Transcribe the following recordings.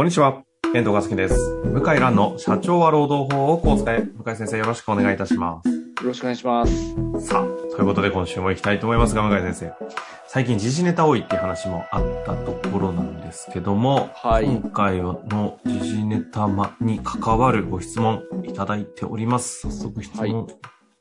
こんにちは。遠藤和樹です。向井蘭の社長は労働法をこう使え。向井先生よろしくお願いいたします。よろしくお願いします。さあ、ということで今週も行きたいと思いますが、向井先生。最近時事ネタ多いっていう話もあったところなんですけども、はい今回の時事ネタに関わるご質問いただいております。早速質問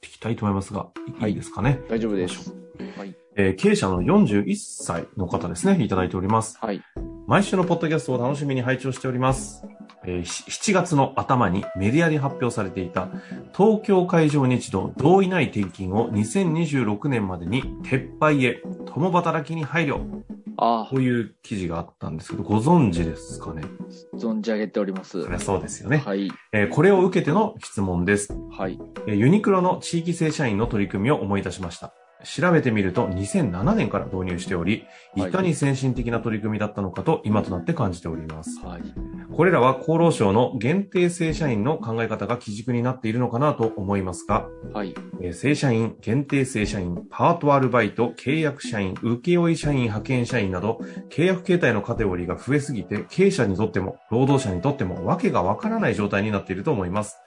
いきたいと思いますが、はいいいですかね？大丈夫です。はい。えー経営者の41歳の方ですね、いただいております。はい。毎週のポッドキャストを楽しみに拝聴しております。えーし7月の頭にメディアで発表されていた東京海上日動同意ない転勤を2026年までに撤廃へ共働きに配慮あという記事があったんですけど、ご存知ですかね？あ、存じ上げております。そりゃそうですよね。はい。えーこれを受けての質問です。はい。えーユニクロの地域正社員の取り組みを思い出しました。調べてみると2007年から導入しており、いかに先進的な取り組みだったのかと今となって感じております。はい。これらは厚労省の限定正社員の考え方が基軸になっているのかなと思いますが、はい。えー正社員、限定正社員、パートアルバイト、契約社員、請負社員、派遣社員など、契約形態のカテゴリーが増えすぎて、経営者にとっても、労働者にとっても、わけがわからない状態になっていると思います。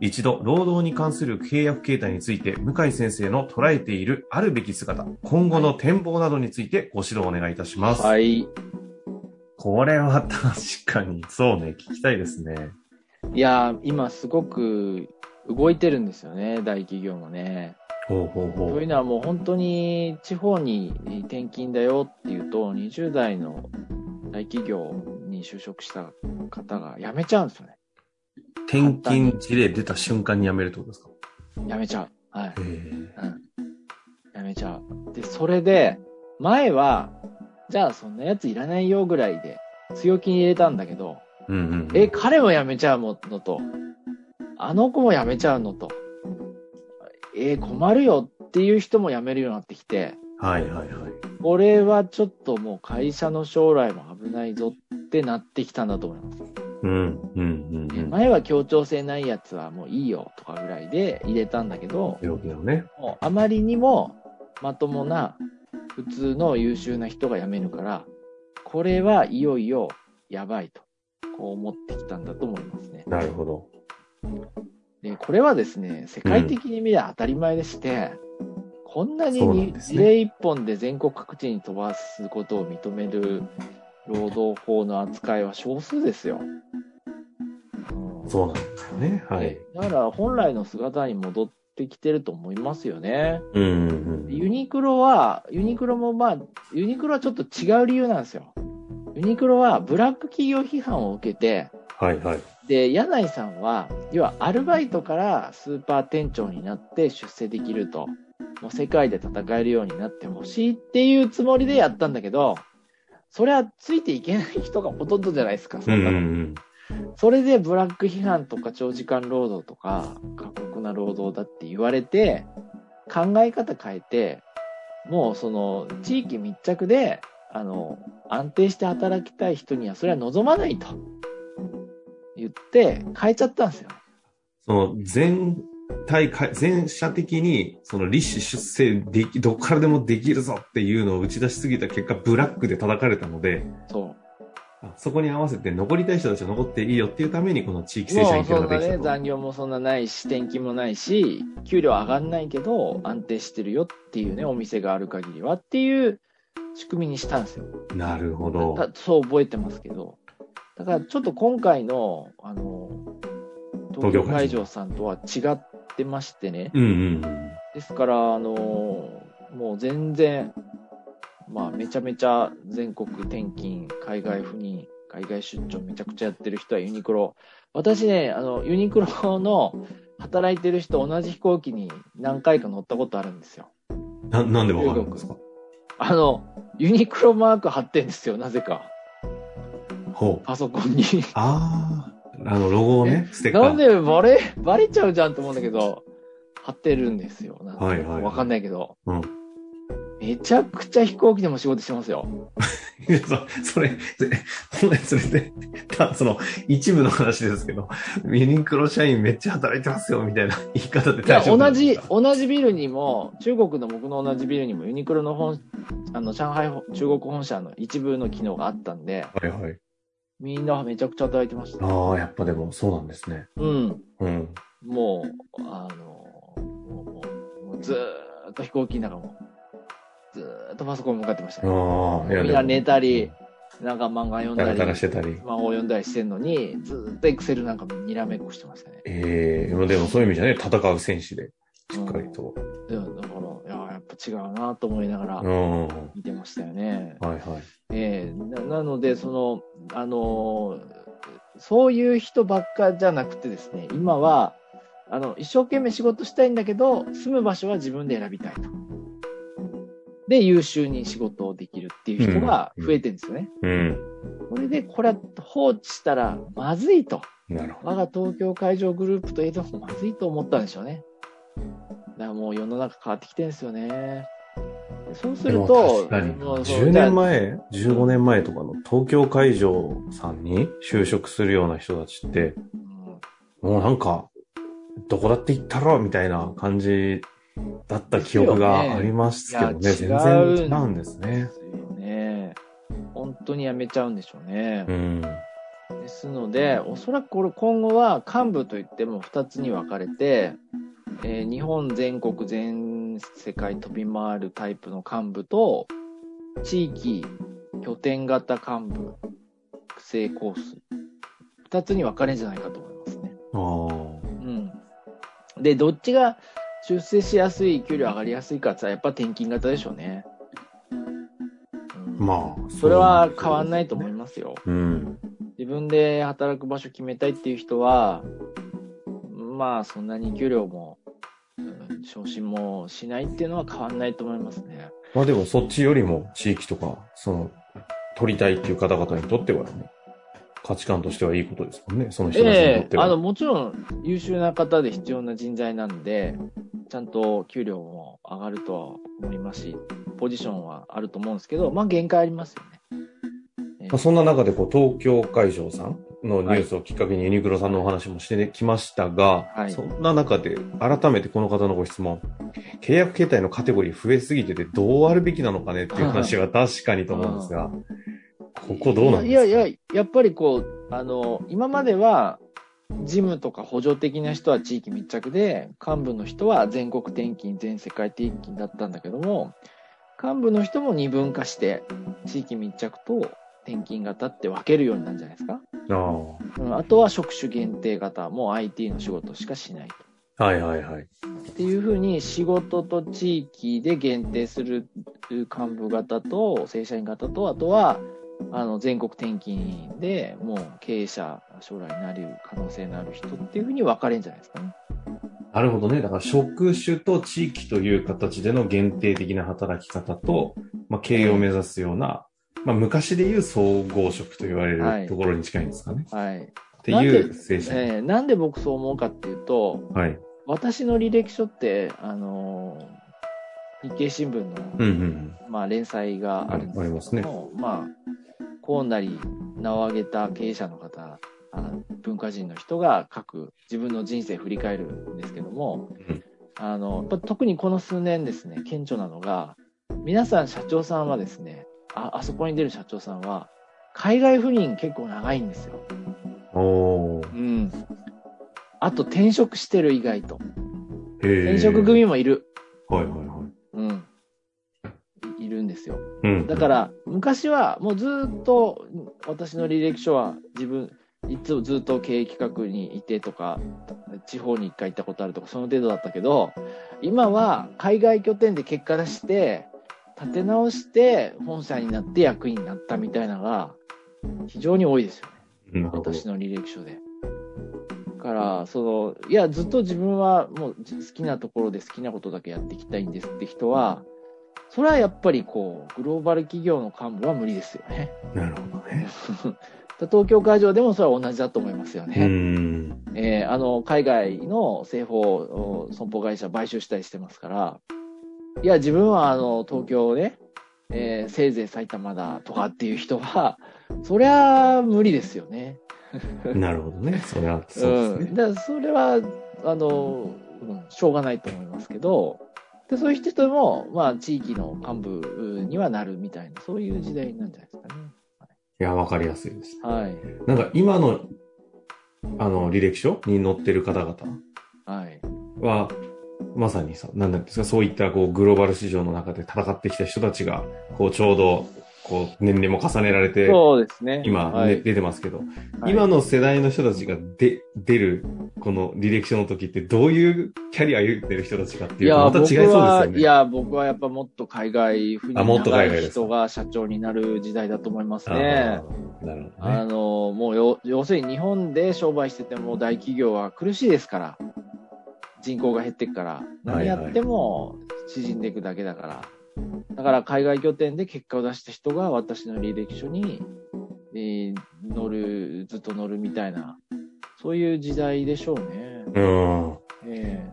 一度、労働に関する契約形態について、向井先生の捉えているあるべき姿、今後の展望などについてご指導お願いいたします。はい。これは確かに、そうね、聞きたいですね。いやー、今すごく動いてるんですよね、大企業もね。ほうほうほう。というのはもう本当に地方に転勤だよっていうと、20代の大企業に就職した方が辞めちゃうんですよね。転勤事例出た瞬間に辞めるってことですか？辞めちゃう。はい。うん。やめちゃう。で、それで、前は、じゃあそんなやついらないよぐらいで強気に入れたんだけど、うんうんうん。え、彼も辞めちゃうの？と、あの子も辞めちゃうの？と、えー困るよっていう人も辞めるようになってきて、はいはいはい。これはちょっともう会社の将来も危ないぞってなってきたんだと思います。うん、うん、うん、うん。前は協調性ないやつはもういいよとかぐらいで入れたんだけど、ね。もうあまりにもまともな普通の優秀な人が辞めるから、これはいよいよやばいと、こう思ってきたんだと思いますね。なるほど。で、これはですね、世界的に見れば当たり前でして、こんなにそうなんですね事例一本で全国各地に飛ばすことを認める労働法の扱いは少数ですよ。うんそうなんだよね。はいで。だから本来の姿に戻ってきてると思いますよね。うん、うん、ユニクロは、ユニクロもまあ、ユニクロはちょっと違う理由なんですよ。ユニクロはブラック企業批判を受けて、はいはい。で、柳井さんは、要はアルバイトからスーパー店長になって出世できると、もう世界で戦えるようになってほしいっていうつもりでやったんだけど、それはついていけない人がほとんどじゃないですか、そうん、うんんなの。ん。それでブラック批判とか長時間労働とか過酷な労働だって言われて、考え方変えて、もうその地域密着で、あの、安定して働きたい人にはそれは望まないと言って変えちゃったんですよ。その、全体か、全社的に、その、立志出世でき、どっからでもできるぞっていうのを打ち出しすぎた結果、ブラックで叩かれたので、そう。あそこに合わせて残りたい人たちは残っていいよっていうために、この地域正社員のができたと。残業もそんなないし、転勤もないし、給料上がんないけど安定してるよっていうね、お店がある限りはっていう仕組みにしたんですよ。なるほど。たそう覚えてますけど、だからちょっと今回の、あの、東京会場さんとは違ってましてね。うん、うん、ですから、あの、もう全然、まあめちゃめちゃ全国転勤、海外赴任、海外出張めちゃくちゃやってる人はユニクロ。私ね、あの、ユニクロの働いてる人同じ飛行機に何回か乗ったことあるんですよ。うん。な、なんでわかるんですか？あの、ユニクロマーク貼ってんですよ、なぜか。ほう。パソコンに。ああ、あの、ロゴをね、ステッカー。なんでバレ、バレちゃうじゃんと思うんだけど、貼ってるんですよ。なんかはいはいはいわかんないけど。うん。めちゃくちゃ飛行機でも仕事してますよ。いやそそれ、それ、それで、たその、一部の話ですけど、ユニクロ社員めっちゃ働いてますよ、みたいな言い方でいや、大丈夫な同じんですか、同じビルにも、中国の僕の同じビルにもユニクロの本、あの、上海本、中国本社の一部の機能があったんで、はいはい。みんなめちゃくちゃ働いてました。ああ、やっぱでもそうなんですね。うん。うん。もう、あの、もうもうずーっと飛行機の中も、ずーっとパソコン向かってましたね。ああ、いやみんな寝たり、なんか漫画読んだり、ダラダラしてたりス。マホ読んだりしてんのに、ずーっとエクセルなんかにらめっこしてましたね。ええでもそういう意味じゃね、戦う戦士で、しっかりと。でだ違うなと思いながらうん。はい見てましたよね。はい。ええななので、その、あのーそういう人ばっかじゃなくてですね、今は、あの、一生懸命仕事したいんだけど、住む場所は自分で選びたいと。で、優秀に仕事をできるっていう人が増えてるんですよね。うん。これで、これは放置したらまずいと。なるほど。我が東京海上グループといえどもまずいと思ったんでしょうね。だからもう世の中変わってきてるんですよね。そうすると、確かにもうそう10年前、15年前とかの東京会場さんに就職するような人たちって、うんもうなんか、どこだって行ったろみたいな感じだった記憶がありますけどね。ね全然違うんですね。ね。本当にやめちゃうんでしょうね。うん。ですので、おそらくこれ今後は幹部といっても2つに分かれて、えー日本全国全世界飛び回るタイプの幹部と、地域拠点型幹部育成コース、2つに分かれるんじゃないかと思いますね。うん。で、どっちが出世しやすい、給料上がりやすいかってやっぱ転勤型でしょうね。うんまあ、それは変わんい。ないと思いますよ。うん。自分で働く場所決めたいっていう人は、まあそんなに給料も、うん昇進もしないっていうのは変わんないと思いますね。まあでもそっちよりも地域とか、その、取りたいっていう方々にとってはね、価値観としてはいいことですもんね。その人たちにとえっては。えあの、もちろん優秀な方で必要な人材なんで、ちゃんと給料も上がるとは思いますし、ポジションはあると思うんですけど、まあ限界ありますよね。ええまあそんな中でこう東京会場さんのニュースをきっかけにユニクロさんのお話もしてきましたが、はい。そんな中で改めてこの方のご質問、契約形態のカテゴリー増えすぎててどうあるべきなのかねっていう話は確かにと思うんですが、ここどうなんですか？いやいや、やっぱりこう、あの、今までは、事務とか補助的な人は地域密着で、幹部の人は全国転勤、全世界転勤だったんだけども、幹部の人も二分化して、地域密着と転勤型って分けるようになるんじゃないですか。あうん、あとは職種限定型、もう IT の仕事しかしないと。あはいはいはい。っていうふうに仕事と地域で限定する幹部型と正社員型と、あとはあの全国転勤でもう経営者、将来になる可能性のある人っていうふうに分かれるんじゃないですかね。なるほどね。だから職種と地域という形での限定的な働き方と、まあ、経営を目指すような、まあ、昔でいう総合職と言われはいるところに近いんですかね。はい。っていう精神。えーなんで僕そう思うかっていうと、はい。私の履歴書って、あのー日経新聞の、うんうんまあ、連載があるんですありますねけども、まあ、こうなり名を挙げた経営者の方、あ文化人の人が書く自分の人生振り返るんですけども、うんあの、特にこの数年ですね、顕著なのが、皆さん社長さんはですね、あ、あそこに出る社長さんは、海外赴任結構長いんですよ。うん。おー。うん。あと転職してる意外と。転職組もいる。はいはいはい。うん。いいるんですよ。うん。だから、昔はもうずっと、私の履歴書は自分、いつもずっと経営企画にいてとか、地方に一回行ったことあるとか、その程度だったけど、今は海外拠点で結果出して、立て直して、本社になって役員になったみたいなのが、非常に多いですよね。私の履歴書で。だから、その、いや、ずっと自分はもう好きなところで好きなことだけやっていきたいんですって人は、それはやっぱりこう、グローバル企業の幹部は無理ですよね。なるほどね。東京会場でもそれは同じだと思いますようね。ん。えーあの、海外の政法お損保会社買収したりしてますから、いや、自分はあの、東京で、えーせいぜい埼玉だとかっていう人は、そりゃ無理ですよね。なるほどね。それは、そうですうん、ね。だそれは、あの、うんしょうがないと思いますけど、でそういう人も、まあ、地域の幹部にはなるみたいな、そういう時代なんじゃないですかね。いや、わかりやすいです。はい。なんか今の、あの、履歴書に載ってる方々はい。は、まさにさ、なんなんですか、そういったこうグローバル市場の中で戦ってきた人たちが、こうちょうど、こう年齢も重ねられて、そうですね。今、ねはい出てますけど、はい今の世代の人たちがで出る、この履歴書の時ってどういうキャリア歩いてる人たちかっていうまた違いそうですよね。いや、僕はやっぱもっと海外赴あもっと任長い海外です人が社長になる時代だと思いますあね。ーなるほどあね。の、もうよ、要するに日本で商売してても大企業は苦しいですから。人口が減っていくから。何やっても縮んでいくだけだから。だから海外拠点で結果を出した人が私の履歴書に、えー乗る、ずっと乗るみたいな、そういう時代でしょうね。うん。え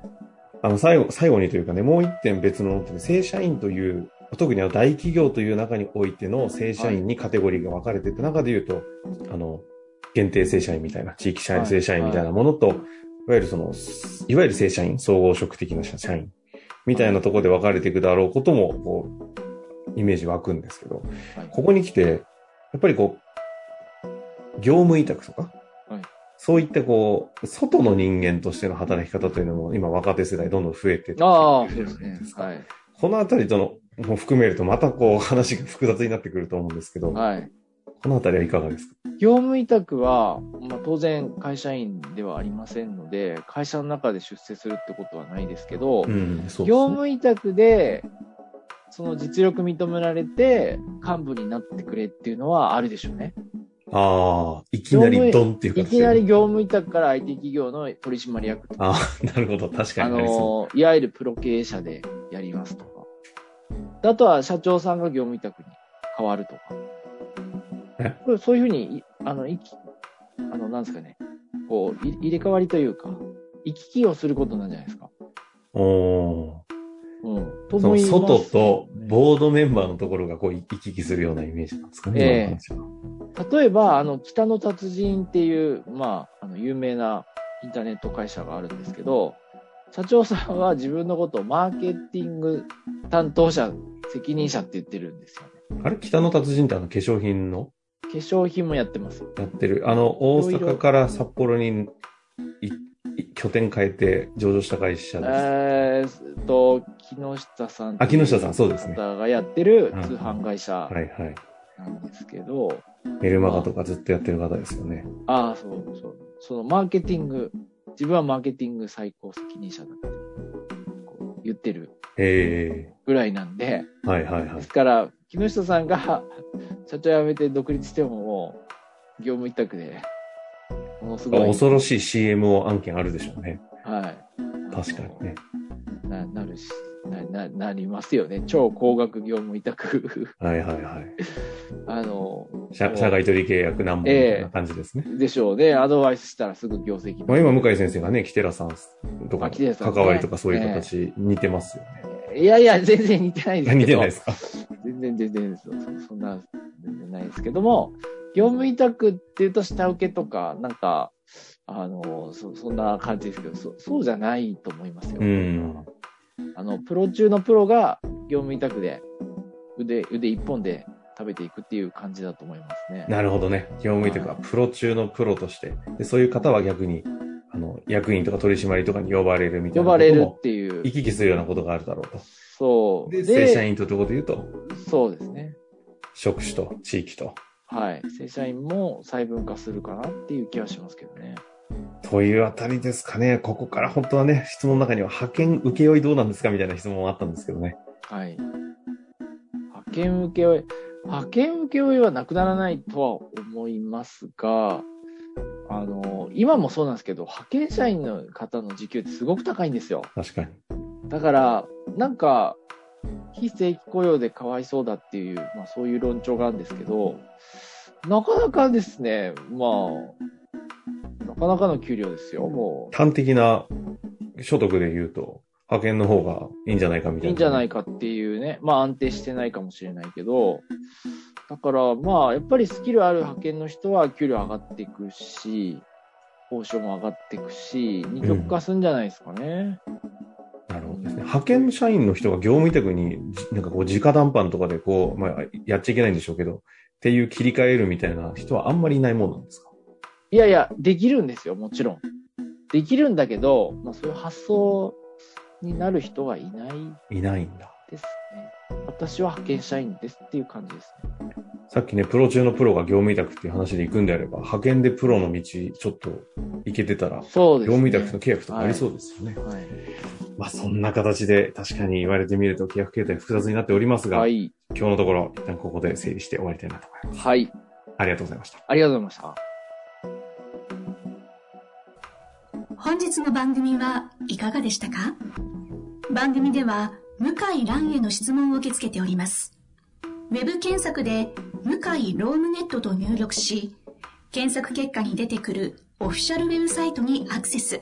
あの、最後、最後にというかね、もう一点別の、正社員という、特にあの大企業という中においての正社員にカテゴリーが分かれていた中で言うと、あの、限定正社員みたいな、地域社員、はい正社員みたいなものと、いわゆるその、いわゆる正社員、総合職的な社員みたいなところで分かれていくだろうことも、こう、イメージ湧くんですけど、えはいここに来て、やっぱりこう、業務委託とか、はいそういったこう、外の人間としての働き方というのも、今若手世代どんどん増えてああ、そうですね。かはい。このあたりとの、も含めるとまたこう話が複雑になってくると思うんですけど、はい。このあたりはいかがですか？業務委託は、まあ、当然会社員ではありませんので、会社の中で出世するってことはないですけど、うん、そう業務委託で、その実力認められて、幹部になってくれっていうのはあるでしょうね。ああ、いきなりドンっていうい形できなり業務委託から IT 企業の取締役とか、ああ、なるほど。確かあになりその、いわゆるプロ経営者でやりますとか。あとは社長さんが業務委託に変わるとかえ。これそういうふうに、いあの、いき、あの、なんですかね。こう、い入れ替わりというか、行き来をすることなんじゃないですか。う。おうん。と思います外とボードメンバーのところがこう行き来するようなイメージなんですかね。ええ今の話は例えば、あの、北の達人っていう、まあ、あの、有名なインターネット会社があるんですけど、社長さんは自分のことをマーケティング担当者、責任者って言ってるんですよね。あれ？北の達人ってあの化粧品の？化粧品もやってます。やってる。あの、大阪から札幌に拠点変えて上場した会社です。えーっと、木下さん。あ木下さんそうですね方がやってるうん通販会社はいはい。なんですけど、メルマガとかずっとやってる方ですよね。ああ、そうそう。そのマーケティング、自分はマーケティング最高責任者だって言ってるえぐらいなんで、えはいはいはいです。から、木下さんが社長辞めて独立してももう、業務委託で、ものすごい、恐ろしい CMO 案件あるでしょうね。はい。確かにね。な、なるし、な、な、なりますよね。超高額業務委託。はいはいはい。あの、社社外取り契約何本みたいな感じですね。でしょうね。アドバイスしたらすぐ業績まあ、今、向井先生がね、キテラさんとか関わりとかそういう形似てますよね。いやいや、全然似てないですけど。似てないですか？全然全然。そそんな、全然ないですけども、業務委託っていうと下請けとか、なんか、あの、そそんな感じですけど、そそうじゃないと思いますよ。うん。あの、プロ中のプロが業務委託で腕、腕一本で食べていくっていう感じだと思いますね。なるほどね。業務委託はプロ中のプロとして。で、そういう方は逆に、あの、役員とか取締りとかに呼ばれるみたいな。呼ばれるっていう。行き来するようなことがあるだろうと。そう。で、正社員というところで言うと、そうですね。職種と地域と。はい。正社員も細分化するかなっていう気はしますけどね。というあたりですかね。ここから本当はね、質問の中には派遣請負どうなんですかみたいな質問もあったんですけどね。はい。派遣請負、派遣請負はなくならないとは思いますが、あの、今もそうなんですけど、派遣社員の方の時給ってすごく高いんですよ。確かに。だから、なんか、非正規雇用でかわいそうだっていう、まあそういう論調があるんですけど、なかなかですね、まあ、なかなかの給料ですよ、もう。端的な所得で言うと、派遣の方がいいんじゃないかみたいな。いいんじゃないかっていうね、まあ安定してないかもしれないけど、だからまあやっぱりスキルある派遣の人は給料上がっていくし、報酬も上がっていくし、二極化するんじゃないですかね。なるほどですね。派遣社員の人が業務委託に、じなんかこう、直談判とかでこう、まあ、やっちゃいけないんでしょうけど、っていう切り替えるみたいな人はあんまりいないもんなんですか？いやいや、できるんですよ、もちろん。できるんだけど、まあ、そういう発想になる人はいないいないんだ。ですね。私は派遣社員ですっていう感じですね。さっきね、プロ中のプロが業務委託っていう話で行くんであれば、派遣でプロの道ちょっと行けてたら、そうですね。業務委託の契約とかありそうですよね。はい。まあそんな形で確かに言われてみると契約形態複雑になっておりますが、はい。今日のところ一旦ここで整理して終わりたいなと思います。はい。ありがとうございました。ありがとうございました。本日の番組はいかがでしたか？番組では向井蘭への質問を受け付けております。ウェブ検索で向井ロームネットと入力し、検索結果に出てくるオフィシャルウェブサイトにアクセス。